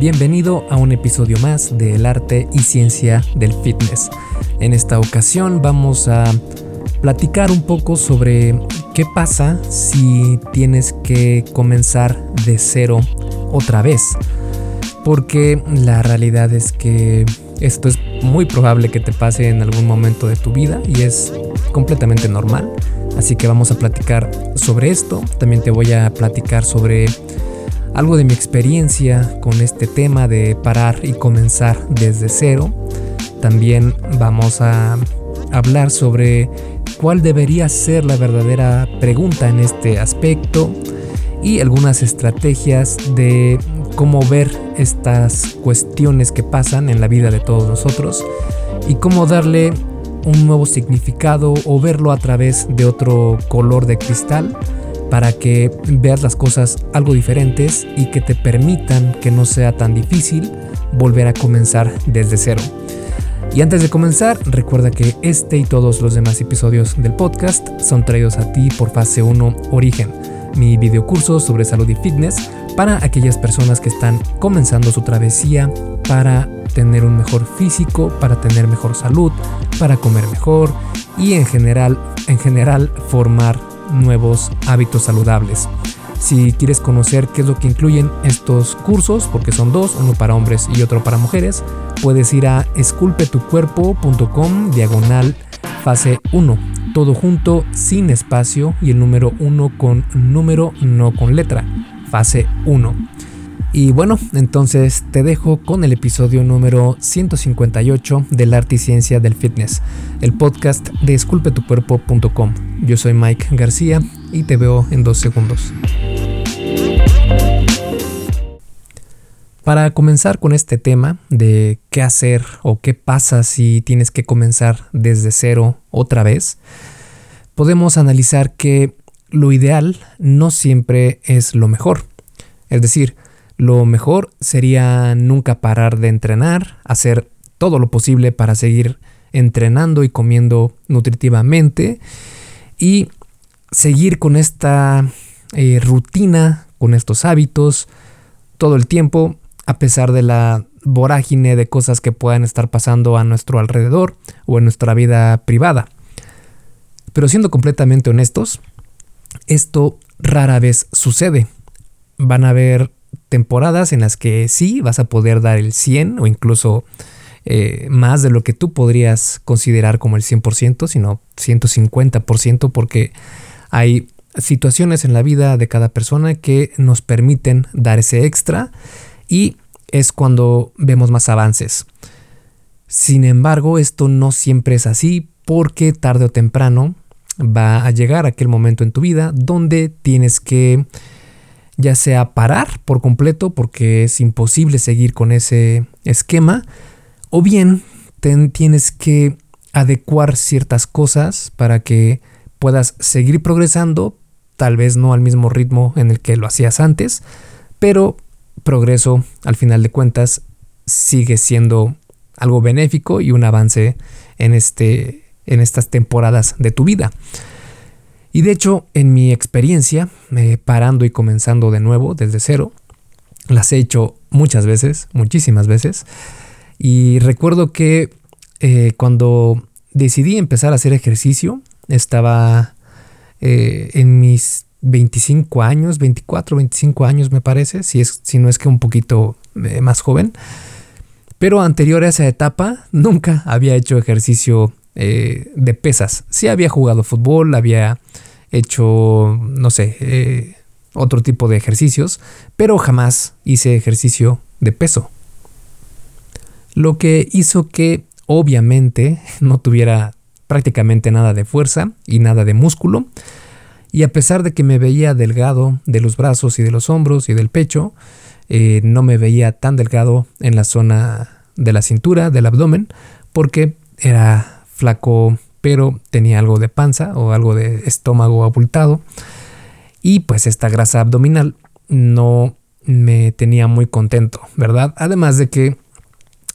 Bienvenido a un episodio más de El arte y ciencia del fitness. En esta ocasión vamos a platicar un poco sobre qué pasa si tienes que comenzar de cero otra vez. Porque la realidad es que esto es muy probable que te pase en algún momento de tu vida y es completamente normal. Así que vamos a platicar sobre esto. También te voy a platicar sobre algo de mi experiencia con este tema de parar y comenzar desde cero. También vamos a hablar sobre cuál debería ser la verdadera pregunta en este aspecto y algunas estrategias de cómo ver estas cuestiones que pasan en la vida de todos nosotros y cómo darle un nuevo significado o verlo a través de otro color de cristal para que veas las cosas algo diferentes y que te permitan que no sea tan difícil volver a comenzar desde cero. Y antes de comenzar, recuerda que este y todos los demás episodios del podcast son traídos a ti por Fase 1 Origen, mi videocurso sobre salud y fitness para aquellas personas que están comenzando su travesía para tener un mejor físico, para tener mejor salud, para comer mejor y en general, en general formar nuevos hábitos saludables. Si quieres conocer qué es lo que incluyen estos cursos, porque son dos, uno para hombres y otro para mujeres, puedes ir a esculpetucuerpo.com diagonal fase 1, todo junto sin espacio y el número 1 con número, no con letra, fase 1. Y bueno, entonces te dejo con el episodio número 158 del arte y ciencia del fitness, el podcast de esculpetucuerpo.com. Yo soy Mike García y te veo en dos segundos. Para comenzar con este tema de qué hacer o qué pasa si tienes que comenzar desde cero otra vez, podemos analizar que lo ideal no siempre es lo mejor. Es decir, lo mejor sería nunca parar de entrenar, hacer todo lo posible para seguir entrenando y comiendo nutritivamente y seguir con esta eh, rutina, con estos hábitos todo el tiempo, a pesar de la vorágine de cosas que puedan estar pasando a nuestro alrededor o en nuestra vida privada. Pero siendo completamente honestos, esto rara vez sucede. Van a haber temporadas en las que sí vas a poder dar el 100 o incluso eh, más de lo que tú podrías considerar como el 100%, sino 150% porque hay situaciones en la vida de cada persona que nos permiten dar ese extra y es cuando vemos más avances. Sin embargo, esto no siempre es así porque tarde o temprano va a llegar aquel momento en tu vida donde tienes que ya sea parar por completo porque es imposible seguir con ese esquema, o bien tienes que adecuar ciertas cosas para que puedas seguir progresando, tal vez no al mismo ritmo en el que lo hacías antes, pero progreso al final de cuentas sigue siendo algo benéfico y un avance en, este, en estas temporadas de tu vida. Y de hecho, en mi experiencia, eh, parando y comenzando de nuevo desde cero, las he hecho muchas veces, muchísimas veces. Y recuerdo que eh, cuando decidí empezar a hacer ejercicio, estaba eh, en mis 25 años, 24, 25 años me parece, si, es, si no es que un poquito más joven. Pero anterior a esa etapa, nunca había hecho ejercicio de pesas. Sí había jugado fútbol, había hecho, no sé, eh, otro tipo de ejercicios, pero jamás hice ejercicio de peso. Lo que hizo que obviamente no tuviera prácticamente nada de fuerza y nada de músculo. Y a pesar de que me veía delgado de los brazos y de los hombros y del pecho, eh, no me veía tan delgado en la zona de la cintura, del abdomen, porque era flaco pero tenía algo de panza o algo de estómago abultado. Y pues esta grasa abdominal no me tenía muy contento, ¿verdad? Además de que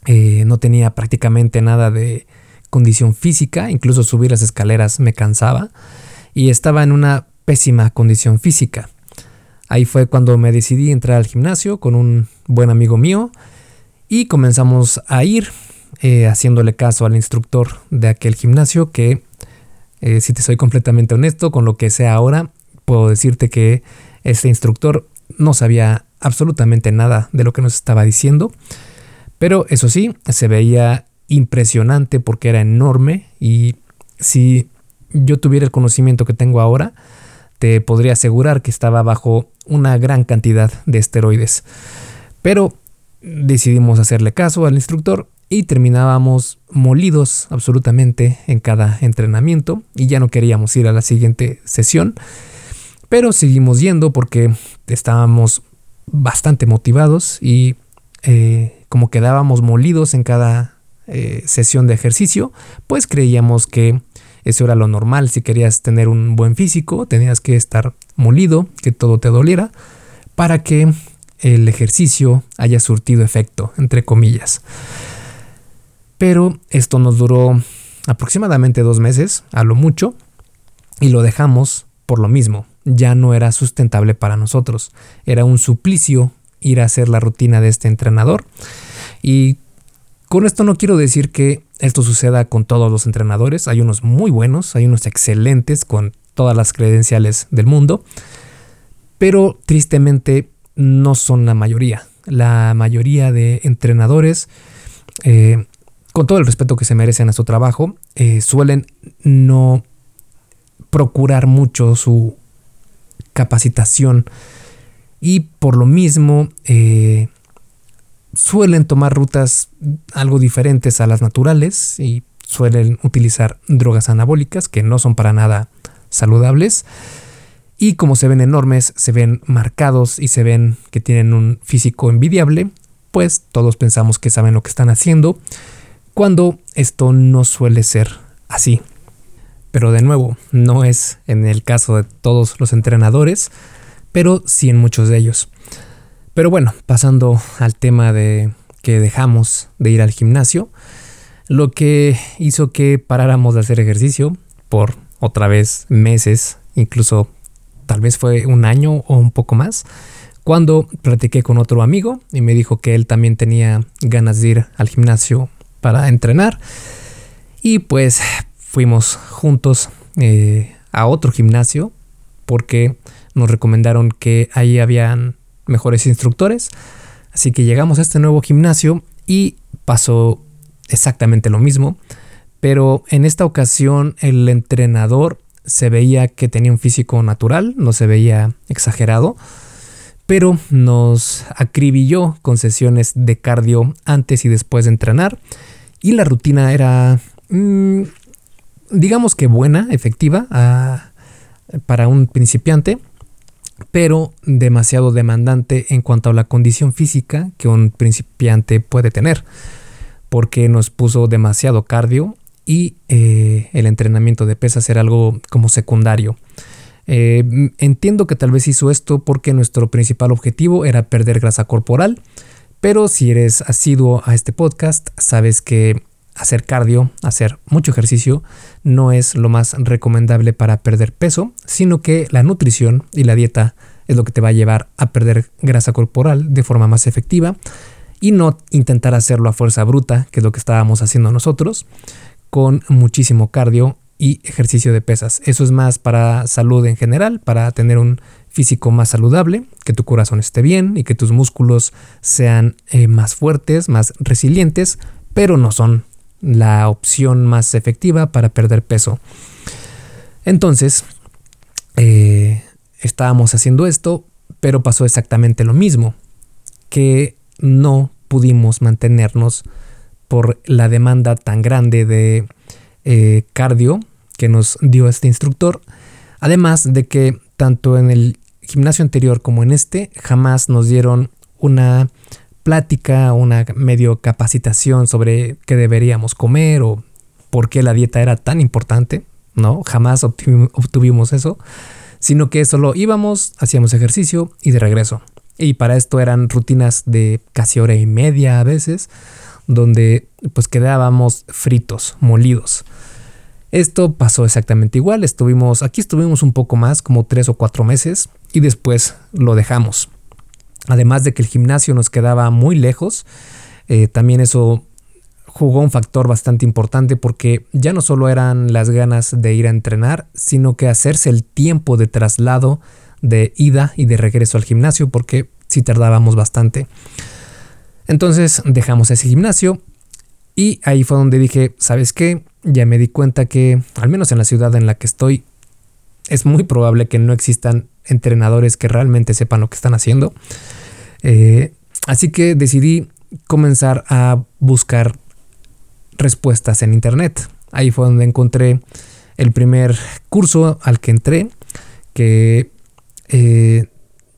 eh, no tenía prácticamente nada de condición física, incluso subir las escaleras me cansaba y estaba en una pésima condición física. Ahí fue cuando me decidí entrar al gimnasio con un buen amigo mío y comenzamos a ir eh, haciéndole caso al instructor de aquel gimnasio que, eh, si te soy completamente honesto, con lo que sé ahora, puedo decirte que este instructor no sabía absolutamente nada de lo que nos estaba diciendo. Pero eso sí, se veía impresionante porque era enorme y si yo tuviera el conocimiento que tengo ahora, te podría asegurar que estaba bajo una gran cantidad de esteroides. Pero decidimos hacerle caso al instructor y terminábamos molidos absolutamente en cada entrenamiento y ya no queríamos ir a la siguiente sesión. Pero seguimos yendo porque estábamos bastante motivados y eh, como quedábamos molidos en cada eh, sesión de ejercicio, pues creíamos que eso era lo normal. Si querías tener un buen físico, tenías que estar molido, que todo te doliera, para que el ejercicio haya surtido efecto, entre comillas. Pero esto nos duró aproximadamente dos meses, a lo mucho, y lo dejamos por lo mismo. Ya no era sustentable para nosotros. Era un suplicio ir a hacer la rutina de este entrenador. Y con esto no quiero decir que esto suceda con todos los entrenadores. Hay unos muy buenos, hay unos excelentes con todas las credenciales del mundo. Pero tristemente no son la mayoría. La mayoría de entrenadores, eh, con todo el respeto que se merecen a su trabajo, eh, suelen no procurar mucho su capacitación y por lo mismo eh, suelen tomar rutas algo diferentes a las naturales y suelen utilizar drogas anabólicas que no son para nada saludables. Y como se ven enormes, se ven marcados y se ven que tienen un físico envidiable, pues todos pensamos que saben lo que están haciendo, cuando esto no suele ser así. Pero de nuevo, no es en el caso de todos los entrenadores, pero sí en muchos de ellos. Pero bueno, pasando al tema de que dejamos de ir al gimnasio, lo que hizo que paráramos de hacer ejercicio por otra vez meses, incluso tal vez fue un año o un poco más, cuando platiqué con otro amigo y me dijo que él también tenía ganas de ir al gimnasio para entrenar. Y pues fuimos juntos eh, a otro gimnasio porque nos recomendaron que ahí habían mejores instructores. Así que llegamos a este nuevo gimnasio y pasó exactamente lo mismo. Pero en esta ocasión el entrenador se veía que tenía un físico natural, no se veía exagerado, pero nos acribilló con sesiones de cardio antes y después de entrenar. Y la rutina era, mm, digamos que buena, efectiva ah, para un principiante pero demasiado demandante en cuanto a la condición física que un principiante puede tener, porque nos puso demasiado cardio y eh, el entrenamiento de pesas era algo como secundario. Eh, entiendo que tal vez hizo esto porque nuestro principal objetivo era perder grasa corporal, pero si eres asiduo a este podcast, sabes que hacer cardio, hacer mucho ejercicio, no es lo más recomendable para perder peso, sino que la nutrición y la dieta es lo que te va a llevar a perder grasa corporal de forma más efectiva y no intentar hacerlo a fuerza bruta, que es lo que estábamos haciendo nosotros, con muchísimo cardio y ejercicio de pesas. Eso es más para salud en general, para tener un físico más saludable, que tu corazón esté bien y que tus músculos sean eh, más fuertes, más resilientes, pero no son la opción más efectiva para perder peso. Entonces, eh, estábamos haciendo esto, pero pasó exactamente lo mismo, que no pudimos mantenernos por la demanda tan grande de eh, cardio que nos dio este instructor, además de que tanto en el gimnasio anterior como en este jamás nos dieron una plática, una medio capacitación sobre qué deberíamos comer o por qué la dieta era tan importante, ¿no? Jamás obtuvimos eso, sino que solo íbamos, hacíamos ejercicio y de regreso. Y para esto eran rutinas de casi hora y media a veces, donde pues quedábamos fritos, molidos. Esto pasó exactamente igual, estuvimos, aquí estuvimos un poco más, como tres o cuatro meses, y después lo dejamos. Además de que el gimnasio nos quedaba muy lejos, eh, también eso jugó un factor bastante importante porque ya no solo eran las ganas de ir a entrenar, sino que hacerse el tiempo de traslado de ida y de regreso al gimnasio porque sí tardábamos bastante. Entonces dejamos ese gimnasio y ahí fue donde dije, ¿sabes qué? Ya me di cuenta que, al menos en la ciudad en la que estoy, es muy probable que no existan entrenadores que realmente sepan lo que están haciendo. Eh, así que decidí comenzar a buscar respuestas en internet. Ahí fue donde encontré el primer curso al que entré, que eh,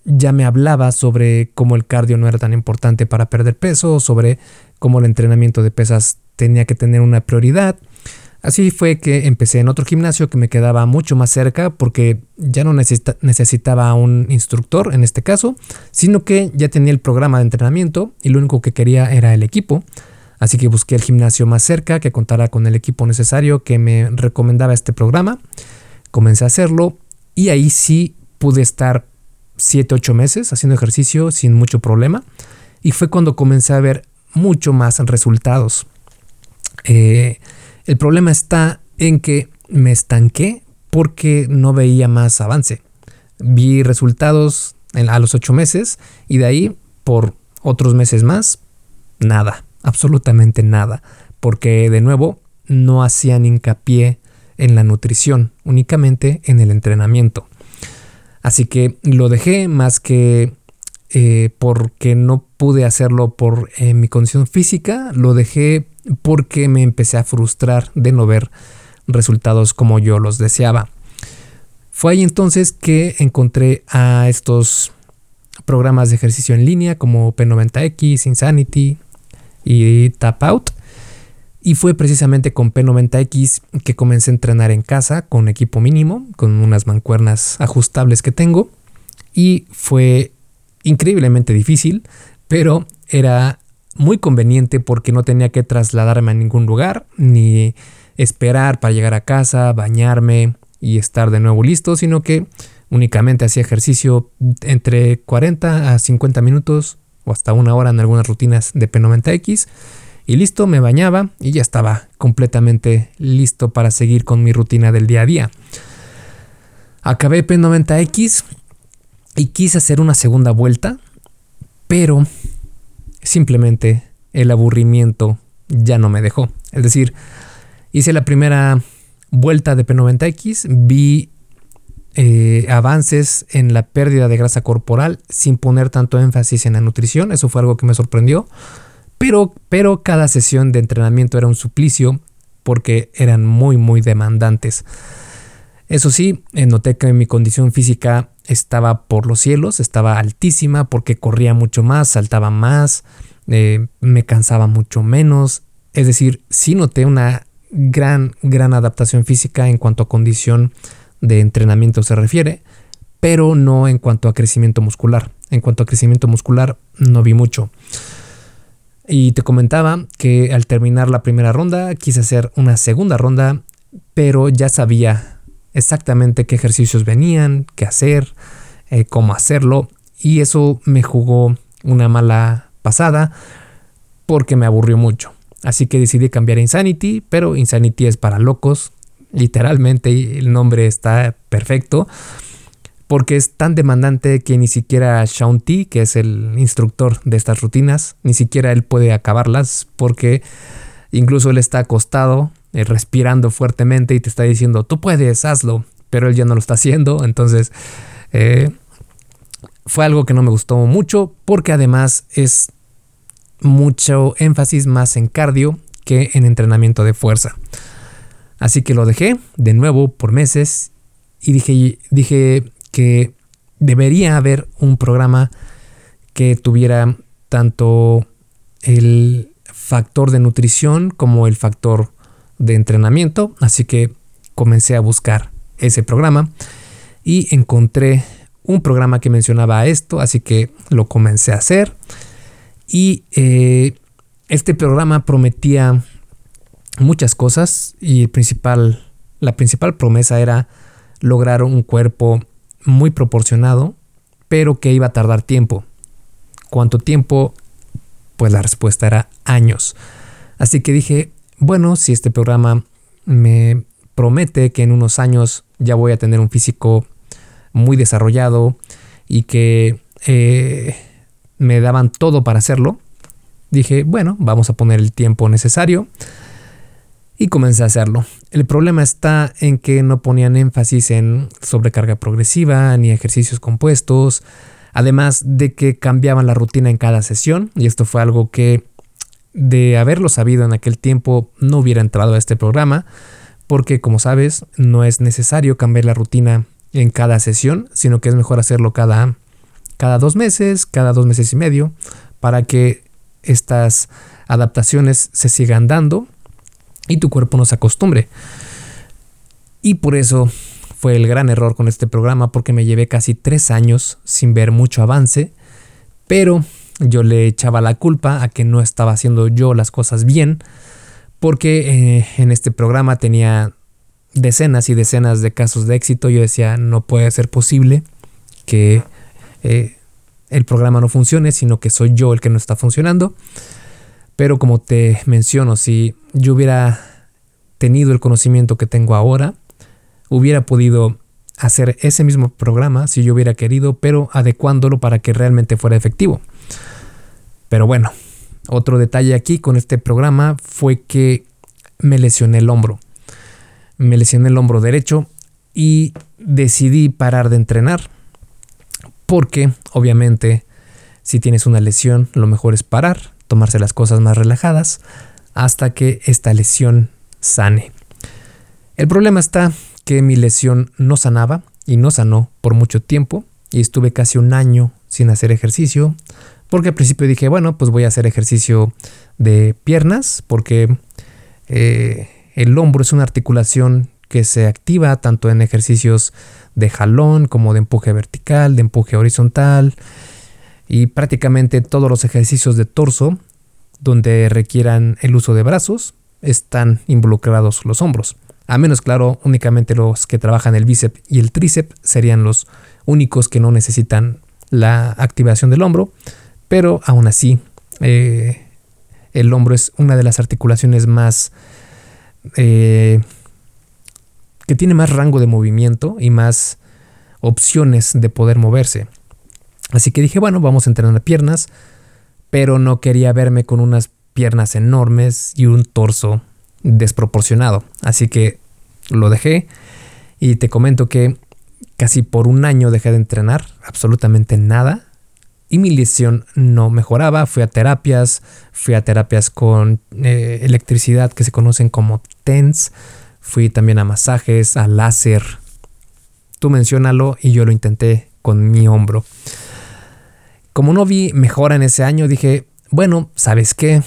ya me hablaba sobre cómo el cardio no era tan importante para perder peso, sobre cómo el entrenamiento de pesas tenía que tener una prioridad. Así fue que empecé en otro gimnasio que me quedaba mucho más cerca porque ya no necesitaba un instructor en este caso, sino que ya tenía el programa de entrenamiento y lo único que quería era el equipo. Así que busqué el gimnasio más cerca que contara con el equipo necesario que me recomendaba este programa. Comencé a hacerlo y ahí sí pude estar 7, 8 meses haciendo ejercicio sin mucho problema. Y fue cuando comencé a ver mucho más resultados. Eh, el problema está en que me estanqué porque no veía más avance. Vi resultados a los 8 meses y de ahí por otros meses más, nada absolutamente nada, porque de nuevo no hacían hincapié en la nutrición, únicamente en el entrenamiento. Así que lo dejé más que eh, porque no pude hacerlo por eh, mi condición física, lo dejé porque me empecé a frustrar de no ver resultados como yo los deseaba. Fue ahí entonces que encontré a estos programas de ejercicio en línea como P90X, Insanity, y Tap Out. Y fue precisamente con P90X que comencé a entrenar en casa con equipo mínimo, con unas mancuernas ajustables que tengo. Y fue increíblemente difícil, pero era muy conveniente porque no tenía que trasladarme a ningún lugar, ni esperar para llegar a casa, bañarme y estar de nuevo listo, sino que únicamente hacía ejercicio entre 40 a 50 minutos o hasta una hora en algunas rutinas de P90X. Y listo, me bañaba y ya estaba completamente listo para seguir con mi rutina del día a día. Acabé P90X y quise hacer una segunda vuelta, pero simplemente el aburrimiento ya no me dejó. Es decir, hice la primera vuelta de P90X, vi eh, avances en la pérdida de grasa corporal sin poner tanto énfasis en la nutrición. Eso fue algo que me sorprendió. Pero, pero cada sesión de entrenamiento era un suplicio porque eran muy, muy demandantes. Eso sí, noté que mi condición física estaba por los cielos, estaba altísima porque corría mucho más, saltaba más, eh, me cansaba mucho menos. Es decir, sí noté una gran, gran adaptación física en cuanto a condición de entrenamiento se refiere, pero no en cuanto a crecimiento muscular. En cuanto a crecimiento muscular no vi mucho. Y te comentaba que al terminar la primera ronda quise hacer una segunda ronda, pero ya sabía exactamente qué ejercicios venían, qué hacer, eh, cómo hacerlo, y eso me jugó una mala pasada porque me aburrió mucho. Así que decidí cambiar a Insanity, pero Insanity es para locos, literalmente el nombre está perfecto, porque es tan demandante que ni siquiera Shaun T, que es el instructor de estas rutinas, ni siquiera él puede acabarlas, porque incluso él está acostado, eh, respirando fuertemente y te está diciendo, tú puedes, hazlo, pero él ya no lo está haciendo, entonces eh, fue algo que no me gustó mucho, porque además es mucho énfasis más en cardio que en entrenamiento de fuerza. Así que lo dejé de nuevo por meses y dije, dije que debería haber un programa que tuviera tanto el factor de nutrición como el factor de entrenamiento. Así que comencé a buscar ese programa y encontré un programa que mencionaba esto, así que lo comencé a hacer. Y eh, este programa prometía muchas cosas y principal, la principal promesa era lograr un cuerpo muy proporcionado pero que iba a tardar tiempo. ¿Cuánto tiempo? Pues la respuesta era años. Así que dije, bueno, si este programa me promete que en unos años ya voy a tener un físico muy desarrollado y que eh, me daban todo para hacerlo, dije, bueno, vamos a poner el tiempo necesario y comencé a hacerlo. El problema está en que no ponían énfasis en sobrecarga progresiva ni ejercicios compuestos, además de que cambiaban la rutina en cada sesión y esto fue algo que de haberlo sabido en aquel tiempo no hubiera entrado a este programa porque como sabes no es necesario cambiar la rutina en cada sesión, sino que es mejor hacerlo cada, cada dos meses, cada dos meses y medio, para que estas adaptaciones se sigan dando y tu cuerpo no se acostumbre. Y por eso fue el gran error con este programa, porque me llevé casi tres años sin ver mucho avance, pero yo le echaba la culpa a que no estaba haciendo yo las cosas bien, porque eh, en este programa tenía decenas y decenas de casos de éxito. Yo decía, no puede ser posible que eh, el programa no funcione, sino que soy yo el que no está funcionando. Pero como te menciono, si yo hubiera tenido el conocimiento que tengo ahora, hubiera podido hacer ese mismo programa si yo hubiera querido, pero adecuándolo para que realmente fuera efectivo. Pero bueno, otro detalle aquí con este programa fue que me lesioné el hombro. Me lesioné el hombro derecho y decidí parar de entrenar porque obviamente si tienes una lesión lo mejor es parar, tomarse las cosas más relajadas hasta que esta lesión sane. El problema está que mi lesión no sanaba y no sanó por mucho tiempo y estuve casi un año sin hacer ejercicio porque al principio dije bueno pues voy a hacer ejercicio de piernas porque eh, el hombro es una articulación que se activa tanto en ejercicios de jalón como de empuje vertical, de empuje horizontal y prácticamente todos los ejercicios de torso donde requieran el uso de brazos están involucrados los hombros. A menos claro, únicamente los que trabajan el bíceps y el tríceps serían los únicos que no necesitan la activación del hombro, pero aún así eh, el hombro es una de las articulaciones más eh, que tiene más rango de movimiento y más opciones de poder moverse. Así que dije, bueno, vamos a entrenar piernas, pero no quería verme con unas piernas enormes y un torso desproporcionado. Así que lo dejé y te comento que casi por un año dejé de entrenar, absolutamente nada. Y mi lesión no mejoraba. Fui a terapias, fui a terapias con eh, electricidad que se conocen como TENS Fui también a masajes, a láser. Tú menciónalo y yo lo intenté con mi hombro. Como no vi mejora en ese año, dije, bueno, ¿sabes qué?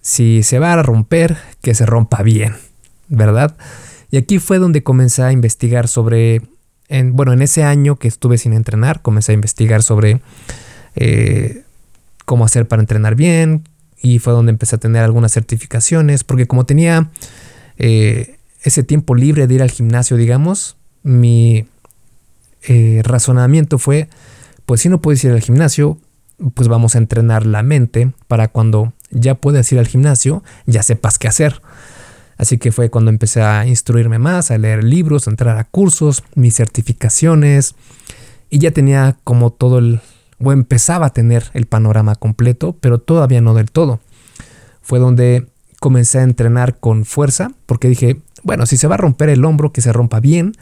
Si se va a romper, que se rompa bien, ¿verdad? Y aquí fue donde comencé a investigar sobre, en, bueno, en ese año que estuve sin entrenar, comencé a investigar sobre eh, cómo hacer para entrenar bien y fue donde empecé a tener algunas certificaciones, porque como tenía eh, ese tiempo libre de ir al gimnasio, digamos, mi eh, razonamiento fue, pues si no puedes ir al gimnasio, pues vamos a entrenar la mente para cuando ya puedas ir al gimnasio, ya sepas qué hacer. Así que fue cuando empecé a instruirme más, a leer libros, a entrar a cursos, mis certificaciones, y ya tenía como todo el, o empezaba a tener el panorama completo, pero todavía no del todo. Fue donde comencé a entrenar con fuerza, porque dije, bueno, si se va a romper el hombro, que se rompa bien.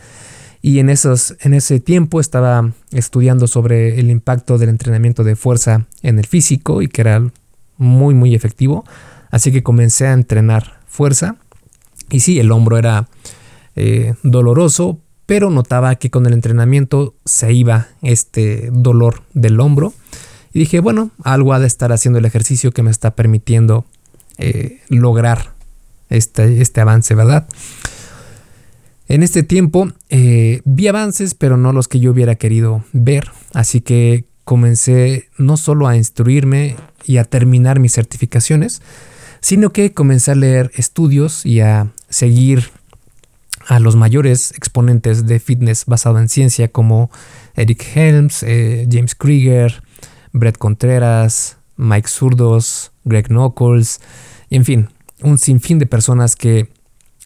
Y en, esos, en ese tiempo estaba estudiando sobre el impacto del entrenamiento de fuerza en el físico y que era muy, muy efectivo. Así que comencé a entrenar fuerza. Y sí, el hombro era eh, doloroso, pero notaba que con el entrenamiento se iba este dolor del hombro. Y dije, bueno, algo ha de estar haciendo el ejercicio que me está permitiendo eh, lograr este, este avance, ¿verdad? En este tiempo eh, vi avances, pero no los que yo hubiera querido ver, así que comencé no solo a instruirme y a terminar mis certificaciones, sino que comencé a leer estudios y a seguir a los mayores exponentes de fitness basado en ciencia como Eric Helms, eh, James Krieger, Brett Contreras, Mike Zurdos, Greg Knuckles, y en fin, un sinfín de personas que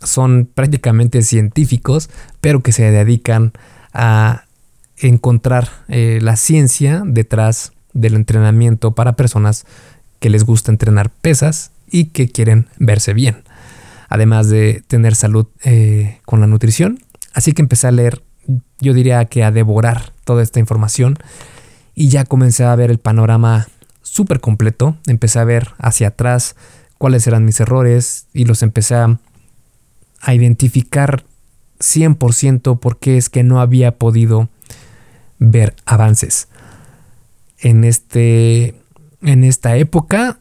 son prácticamente científicos, pero que se dedican a encontrar eh, la ciencia detrás del entrenamiento para personas que les gusta entrenar pesas y que quieren verse bien, además de tener salud eh, con la nutrición. Así que empecé a leer, yo diría que a devorar toda esta información y ya comencé a ver el panorama súper completo, empecé a ver hacia atrás cuáles eran mis errores y los empecé a, identificar 100% por qué es que no había podido ver avances. En, este, en esta época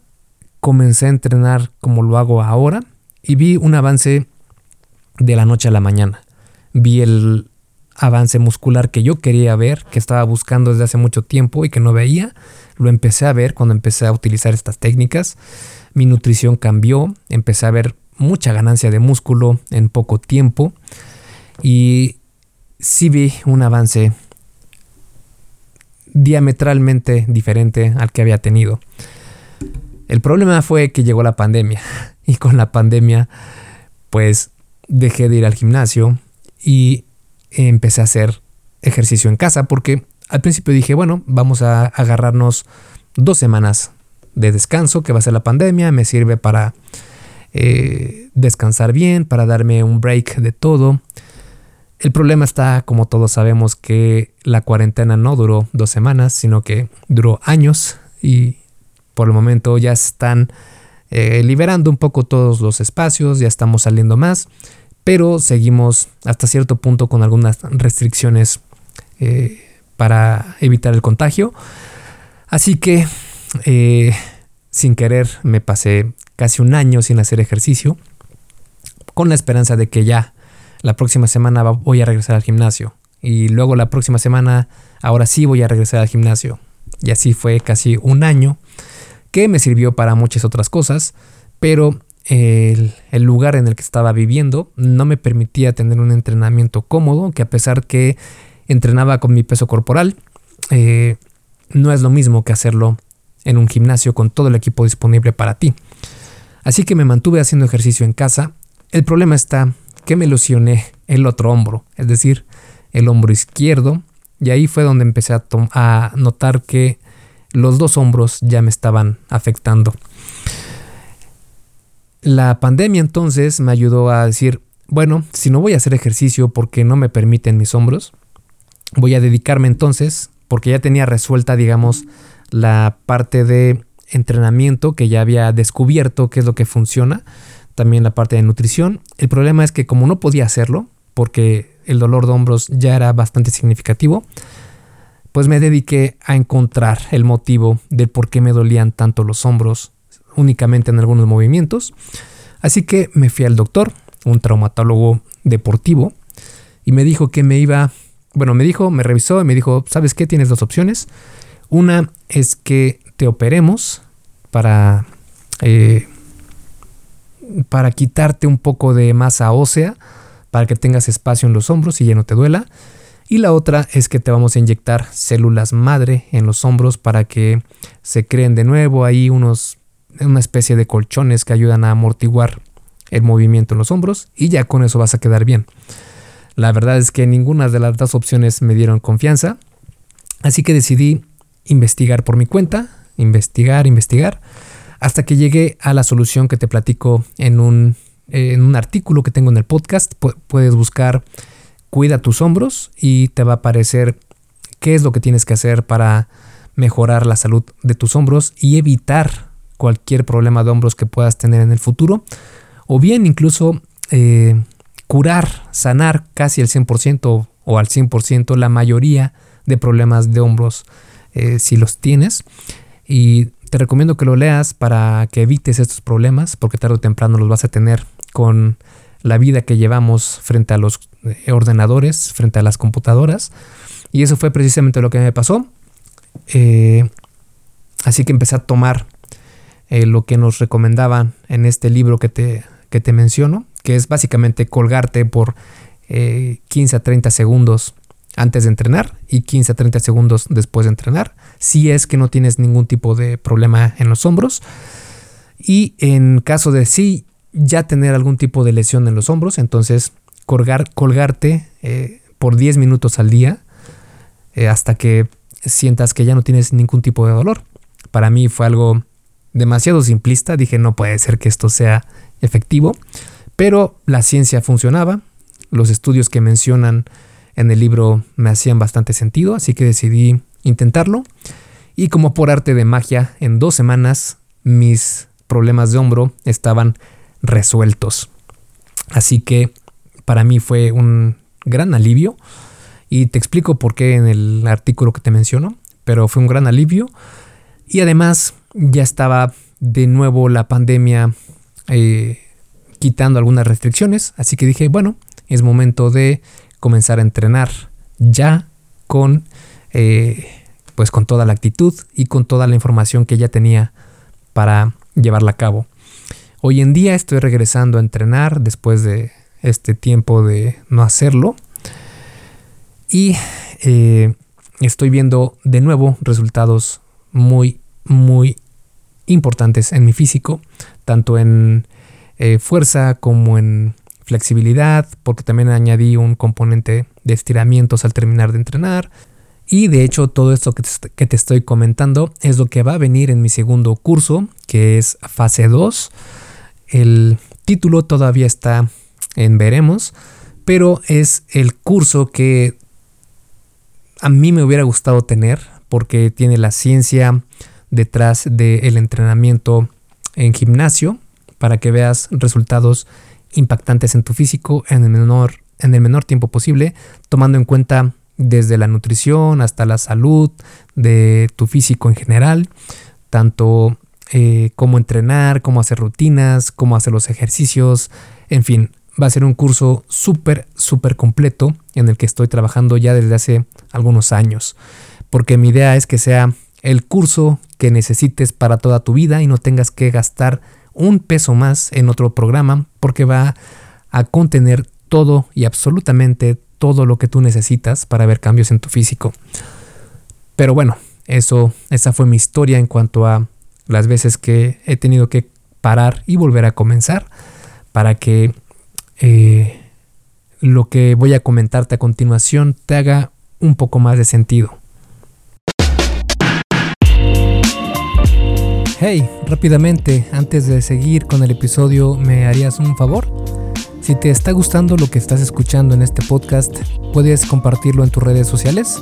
comencé a entrenar como lo hago ahora y vi un avance de la noche a la mañana. Vi el avance muscular que yo quería ver, que estaba buscando desde hace mucho tiempo y que no veía. Lo empecé a ver cuando empecé a utilizar estas técnicas. Mi nutrición cambió, empecé a ver mucha ganancia de músculo en poco tiempo y sí vi un avance diametralmente diferente al que había tenido. El problema fue que llegó la pandemia y con la pandemia pues dejé de ir al gimnasio y empecé a hacer ejercicio en casa porque al principio dije, bueno, vamos a agarrarnos dos semanas de descanso que va a ser la pandemia, me sirve para eh, descansar bien, para darme un break de todo. El problema está, como todos sabemos, que la cuarentena no duró dos semanas, sino que duró años y por el momento ya están eh, liberando un poco todos los espacios, ya estamos saliendo más, pero seguimos hasta cierto punto con algunas restricciones eh, para evitar el contagio. Así que, eh, sin querer, me pasé casi un año sin hacer ejercicio, con la esperanza de que ya la próxima semana voy a regresar al gimnasio. Y luego la próxima semana, ahora sí voy a regresar al gimnasio. Y así fue casi un año que me sirvió para muchas otras cosas, pero el, lugar en el que estaba viviendo no me permitía tener un entrenamiento cómodo, que a pesar que entrenaba con mi peso corporal, eh, no es lo mismo que hacerlo en un gimnasio con todo el equipo disponible para ti. Así que me mantuve haciendo ejercicio en casa. El problema está que me lesioné el otro hombro, es decir, el hombro izquierdo, y ahí fue donde empecé a, a notar que los dos hombros ya me estaban afectando. La pandemia entonces me ayudó a decir, bueno, si no voy a hacer ejercicio porque no me permiten mis hombros, voy a dedicarme entonces, porque ya tenía resuelta, digamos, la parte de entrenamiento que ya había descubierto qué es lo que funciona, también la parte de nutrición. El problema es que como no podía hacerlo, porque el dolor de hombros ya era bastante significativo, pues me dediqué a encontrar el motivo del por qué me dolían tanto los hombros únicamente en algunos movimientos. Así que me fui al doctor, un traumatólogo deportivo, y me dijo que me iba, bueno, me dijo, me revisó y me dijo, ¿sabes qué? Tienes dos opciones. Una es que te operemos para eh, para quitarte un poco de masa ósea, para que tengas espacio en los hombros y ya no te duela. Y la otra es que te vamos a inyectar células madre en los hombros para que se creen de nuevo ahí unos, una especie de colchones que ayudan a amortiguar el movimiento en los hombros y ya con eso vas a quedar bien. La verdad es que ninguna de las dos opciones me dieron confianza, así que decidí investigar por mi cuenta, investigar, investigar hasta que llegué a la solución que te platico en un, en un artículo que tengo en el podcast. puedes buscar Cuida tus hombros y te va a aparecer qué es lo que tienes que hacer para mejorar la salud de tus hombros y evitar cualquier problema de hombros que puedas tener en el futuro. O bien incluso eh, curar, sanar casi al 100% o al 100% la mayoría de problemas de hombros eh, si los tienes. Y te recomiendo que lo leas para que evites estos problemas, porque tarde o temprano los vas a tener con la vida que llevamos frente a los eh, ordenadores, frente a las computadoras. Y eso fue precisamente lo que me pasó. Eh, así que empecé a tomar eh, lo que nos recomendaban en este libro que te, que te menciono, que es básicamente colgarte por 15 a 30 segundos antes de entrenar y 15 a 30 segundos después de entrenar, si es que no tienes ningún tipo de problema en los hombros. Y en caso de sí ya tener algún tipo de lesión en los hombros, entonces colgar, colgarte eh, por 10 minutos al día eh, hasta que sientas que ya no tienes ningún tipo de dolor. Para mí fue algo demasiado simplista, dije no puede ser que esto sea efectivo, pero la ciencia funcionaba, los estudios que mencionan en el libro me hacían bastante sentido, así que decidí intentarlo y como por arte de magia, en dos semanas mis problemas de hombro estaban resueltos. Así que para mí fue un gran alivio y te explico por qué en el artículo que te menciono, pero fue un gran alivio y además ya estaba de nuevo la pandemia eh, quitando algunas restricciones, así que dije, bueno, es momento de comenzar a entrenar ya con eh, pues con toda la actitud y con toda la información que ya tenía para llevarla a cabo. Hoy en día estoy regresando a entrenar después de este tiempo de no hacerlo. Y eh, estoy viendo de nuevo resultados muy, muy importantes en mi físico, tanto en eh, fuerza como en flexibilidad, porque también añadí un componente de estiramientos al terminar de entrenar. Y de hecho todo esto que te, estoy comentando es lo que va a venir en mi segundo curso, que es fase 2. El título todavía está en veremos, pero es el curso que a mí me hubiera gustado tener porque tiene la ciencia detrás del entrenamiento en gimnasio para que veas resultados impactantes en tu físico en el menor, en el menor tiempo posible, tomando en cuenta desde la nutrición hasta la salud de tu físico en general, tanto eh, cómo entrenar, cómo hacer rutinas, cómo hacer los ejercicios, en fin, va a ser un curso súper, súper completo en el que estoy trabajando ya desde hace algunos años, porque mi idea es que sea el curso que necesites para toda tu vida y no tengas que gastar un peso más en otro programa porque va a contener todo y absolutamente todo lo que tú necesitas para ver cambios en tu físico. Pero bueno, eso, esa fue mi historia en cuanto a las veces que he tenido que parar y volver a comenzar para que eh, lo que voy a comentarte a continuación te haga un poco más de sentido. Hey, rápidamente, antes de seguir con el episodio, ¿me harías un favor? Si te está gustando lo que estás escuchando en este podcast, puedes compartirlo en tus redes sociales.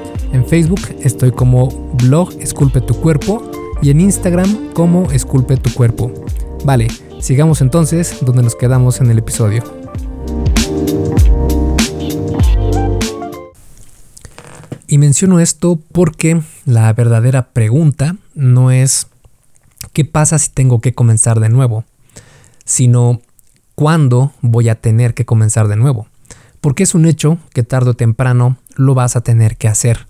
En Facebook estoy como blog Esculpe tu cuerpo y en Instagram como Esculpe tu cuerpo. Vale, sigamos entonces donde nos quedamos en el episodio. Y menciono esto porque la verdadera pregunta no es qué pasa si tengo que comenzar de nuevo, sino cuándo voy a tener que comenzar de nuevo. Porque es un hecho que tarde o temprano lo vas a tener que hacer.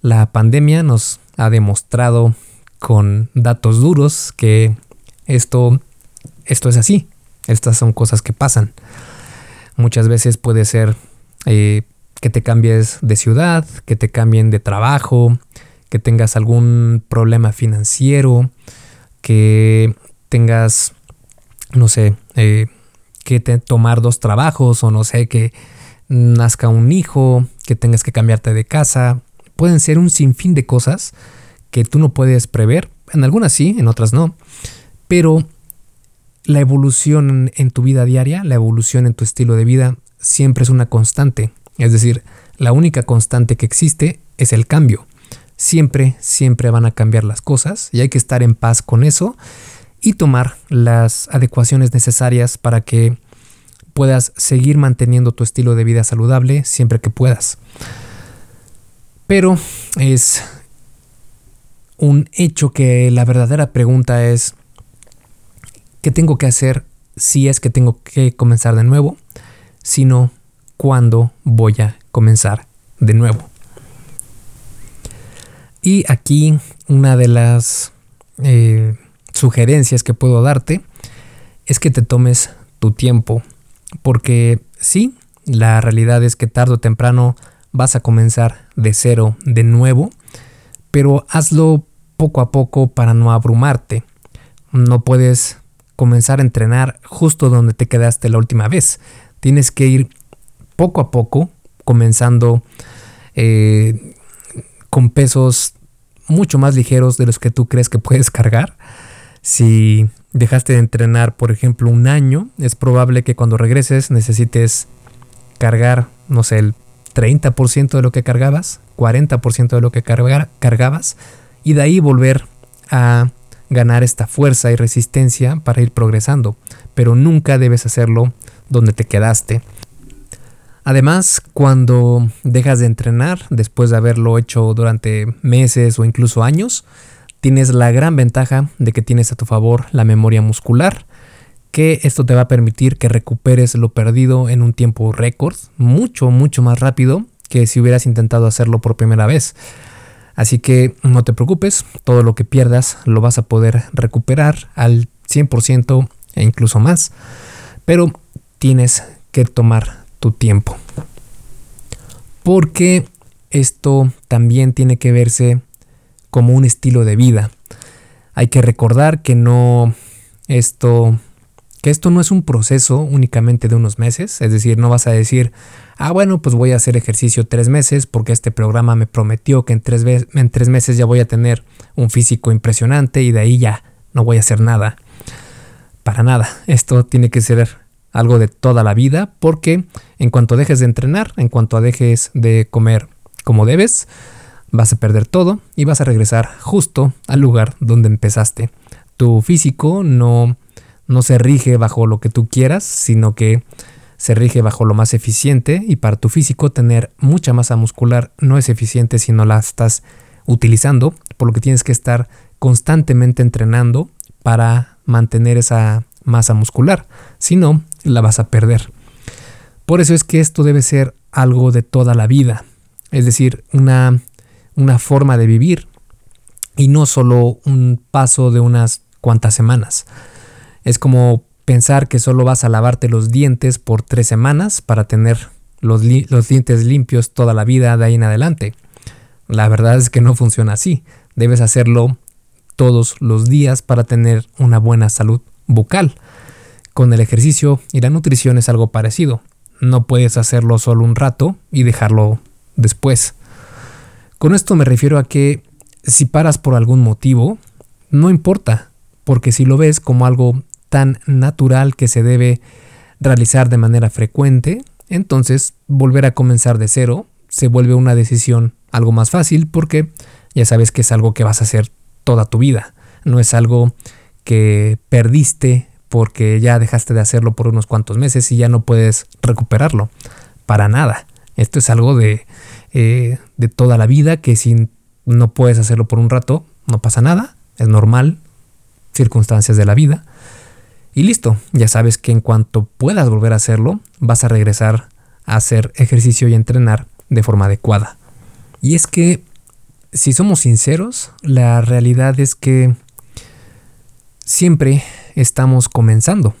La pandemia nos ha demostrado con datos duros que esto, esto es así. Estas son cosas que pasan. Muchas veces puede ser eh, que te cambies de ciudad, que te cambien de trabajo, que tengas algún problema financiero, que tengas, no sé, eh, que te, tomar dos trabajos o no sé, que nazca un hijo, que tengas que cambiarte de casa. Pueden ser un sinfín de cosas que tú no puedes prever. En algunas sí, en otras no. Pero la evolución en tu vida diaria, la evolución en tu estilo de vida, siempre es una constante. Es decir, la única constante que existe es el cambio. Siempre, siempre van a cambiar las cosas y hay que estar en paz con eso y tomar las adecuaciones necesarias para que puedas seguir manteniendo tu estilo de vida saludable siempre que puedas. Pero es un hecho que la verdadera pregunta es, ¿qué tengo que hacer si es que tengo que comenzar de nuevo? Sino, ¿cuándo voy a comenzar de nuevo? Y aquí una de las eh, sugerencias que puedo darte es que te tomes tu tiempo. Porque sí, la realidad es que tarde o temprano vas a comenzar de cero de nuevo, pero hazlo poco a poco para no abrumarte. No puedes comenzar a entrenar justo donde te quedaste la última vez. Tienes que ir poco a poco, comenzando eh, con pesos mucho más ligeros de los que tú crees que puedes cargar. Si dejaste de entrenar, por ejemplo, un año, es probable que cuando regreses necesites cargar, no sé, el 30% de lo que cargabas, 40% de lo que cargabas, y de ahí volver a ganar esta fuerza y resistencia para ir progresando. Pero nunca debes hacerlo donde te quedaste. Además, cuando dejas de entrenar, después de haberlo hecho durante meses o incluso años, tienes la gran ventaja de que tienes a tu favor la memoria muscular, que esto te va a permitir que recuperes lo perdido en un tiempo récord, mucho, mucho más rápido que si hubieras intentado hacerlo por primera vez. Así que no te preocupes, todo lo que pierdas lo vas a poder recuperar al 100% e incluso más, pero tienes que tomar tu tiempo. Porque esto también tiene que verse como un estilo de vida. Hay que recordar que no esto que esto no es un proceso únicamente de unos meses, es decir, no vas a decir, ah, bueno, pues voy a hacer ejercicio tres meses porque este programa me prometió que en tres, en tres meses ya voy a tener un físico impresionante y de ahí ya no voy a hacer nada. Para nada, esto tiene que ser algo de toda la vida porque en cuanto dejes de entrenar, en cuanto dejes de comer como debes, vas a perder todo y vas a regresar justo al lugar donde empezaste. Tu físico no, no se rige bajo lo que tú quieras, sino que se rige bajo lo más eficiente y para tu físico tener mucha masa muscular no es eficiente si no la estás utilizando, por lo que tienes que estar constantemente entrenando para mantener esa masa muscular, si no, la vas a perder. Por eso es que esto debe ser algo de toda la vida, es decir, una una forma de vivir y no solo un paso de unas cuantas semanas. Es como pensar que solo vas a lavarte los dientes por tres semanas para tener los, los, dientes limpios toda la vida de ahí en adelante. La verdad es que no funciona así. Debes hacerlo todos los días para tener una buena salud bucal. Con el ejercicio y la nutrición es algo parecido. No puedes hacerlo solo un rato y dejarlo después. Con esto me refiero a que si paras por algún motivo, no importa, porque si lo ves como algo tan natural que se debe realizar de manera frecuente, entonces volver a comenzar de cero se vuelve una decisión algo más fácil porque ya sabes que es algo que vas a hacer toda tu vida, no es algo que perdiste porque ya dejaste de hacerlo por unos cuantos meses y ya no puedes recuperarlo, para nada. Esto es algo de eh, de toda la vida, que si no puedes hacerlo por un rato, no pasa nada, es normal, circunstancias de la vida. Y listo, ya sabes que en cuanto puedas volver a hacerlo, vas a regresar a hacer ejercicio y entrenar de forma adecuada. Y es que, si somos sinceros, la realidad es que siempre estamos comenzando.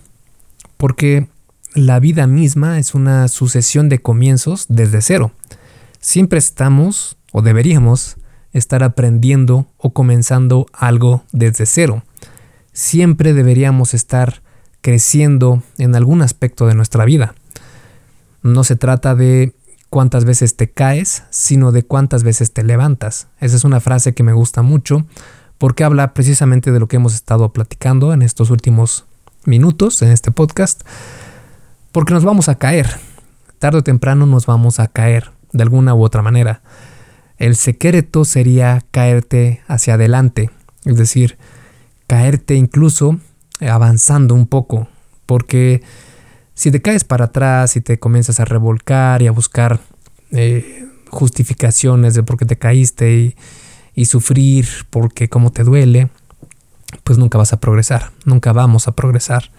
Porque la vida misma es una sucesión de comienzos desde cero. Siempre estamos, o deberíamos, estar aprendiendo o comenzando algo desde cero. Siempre deberíamos estar creciendo en algún aspecto de nuestra vida. No se trata de cuántas veces te caes, sino de cuántas veces te levantas. Esa es una frase que me gusta mucho porque habla precisamente de lo que hemos estado platicando en estos últimos minutos en este podcast. Porque nos vamos a caer. Tarde o temprano nos vamos a caer de alguna u otra manera. El secreto sería caerte hacia adelante, es decir, caerte incluso avanzando un poco, porque si te caes para atrás y te comienzas a revolcar y a buscar eh, justificaciones de por qué te caíste y, y sufrir porque cómo te duele, pues nunca vas a progresar, nunca vamos a progresar.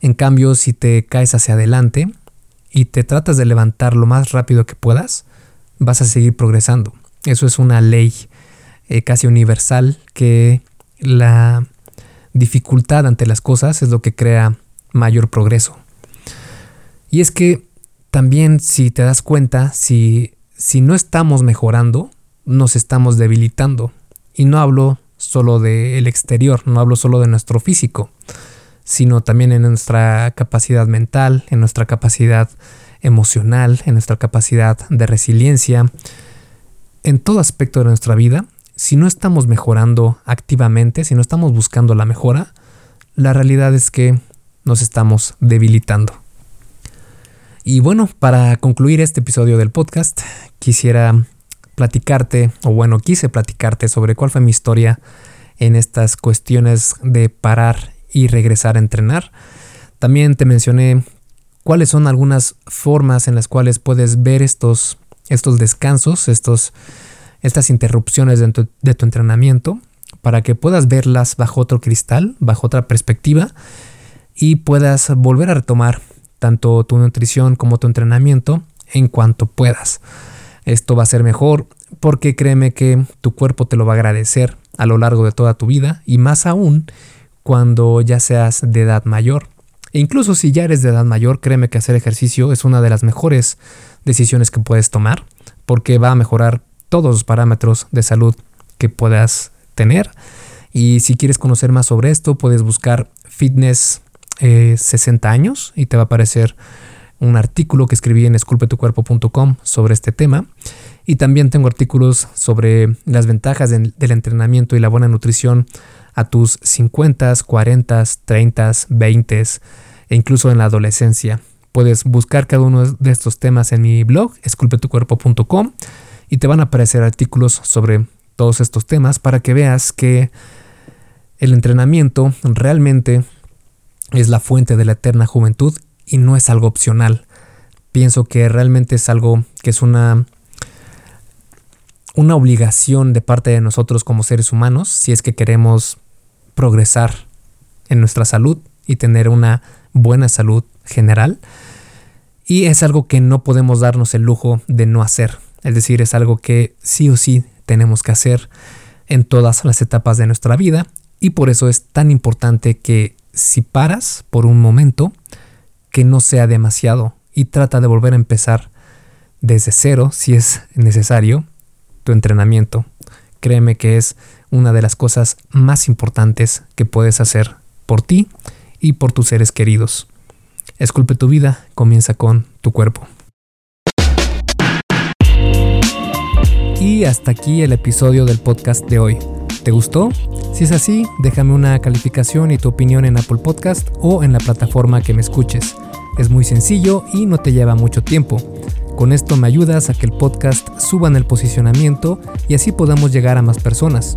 En cambio, si te caes hacia adelante y te tratas de levantar lo más rápido que puedas, vas a seguir progresando. Eso es una ley eh, casi universal que la dificultad ante las cosas es lo que crea mayor progreso. Y es que también si te das cuenta, si, si no estamos mejorando, nos estamos debilitando. Y no hablo solo del exterior, no hablo solo de nuestro físico, sino también en nuestra capacidad mental, en nuestra capacidad emocional, en nuestra capacidad de resiliencia, en todo aspecto de nuestra vida. Si no estamos mejorando activamente, si no estamos buscando la mejora, la realidad es que nos estamos debilitando. Y bueno, para concluir este episodio del podcast, quisiera platicarte, o bueno, quise platicarte sobre cuál fue mi historia en estas cuestiones de parar y regresar a entrenar. También te mencioné cuáles son algunas formas en las cuales puedes ver estos, estos descansos, estos, estas interrupciones de tu, de tu entrenamiento, para que puedas verlas bajo otro cristal, bajo otra perspectiva, y puedas volver a retomar tanto tu nutrición como tu entrenamiento en cuanto puedas. Esto va a ser mejor porque créeme que tu cuerpo te lo va a agradecer a lo largo de toda tu vida y más aún cuando ya seas de edad mayor. E incluso si ya eres de edad mayor, créeme que hacer ejercicio es una de las mejores decisiones que puedes tomar porque va a mejorar todos los parámetros de salud que puedas tener. Y si quieres conocer más sobre esto, puedes buscar fitness 60 eh, años y te va a aparecer un artículo que escribí en esculpetucuerpo.com sobre este tema. Y también tengo artículos sobre las ventajas del entrenamiento y la buena nutrición a tus 50, 40, 30, 20 e incluso en la adolescencia. Puedes buscar cada uno de estos temas en mi blog, esculpetucuerpo.com, y te van a aparecer artículos sobre todos estos temas para que veas que el entrenamiento realmente es la fuente de la eterna juventud y no es algo opcional. Pienso que realmente es algo que es una una obligación de parte de nosotros como seres humanos si es que queremos progresar en nuestra salud y tener una buena salud general. Y es algo que no podemos darnos el lujo de no hacer. Es decir, es algo que sí o sí tenemos que hacer en todas las etapas de nuestra vida. Y por eso es tan importante que si paras por un momento, que no sea demasiado y trata de volver a empezar desde cero si es necesario tu entrenamiento. Créeme que es una de las cosas más importantes que puedes hacer por ti y por tus seres queridos. Esculpe tu vida, comienza con tu cuerpo. Y hasta aquí el episodio del podcast de hoy. ¿Te gustó? Si es así, déjame una calificación y tu opinión en Apple Podcast o en la plataforma que me escuches. Es muy sencillo y no te lleva mucho tiempo. Con esto me ayudas a que el podcast suba en el posicionamiento y así podamos llegar a más personas.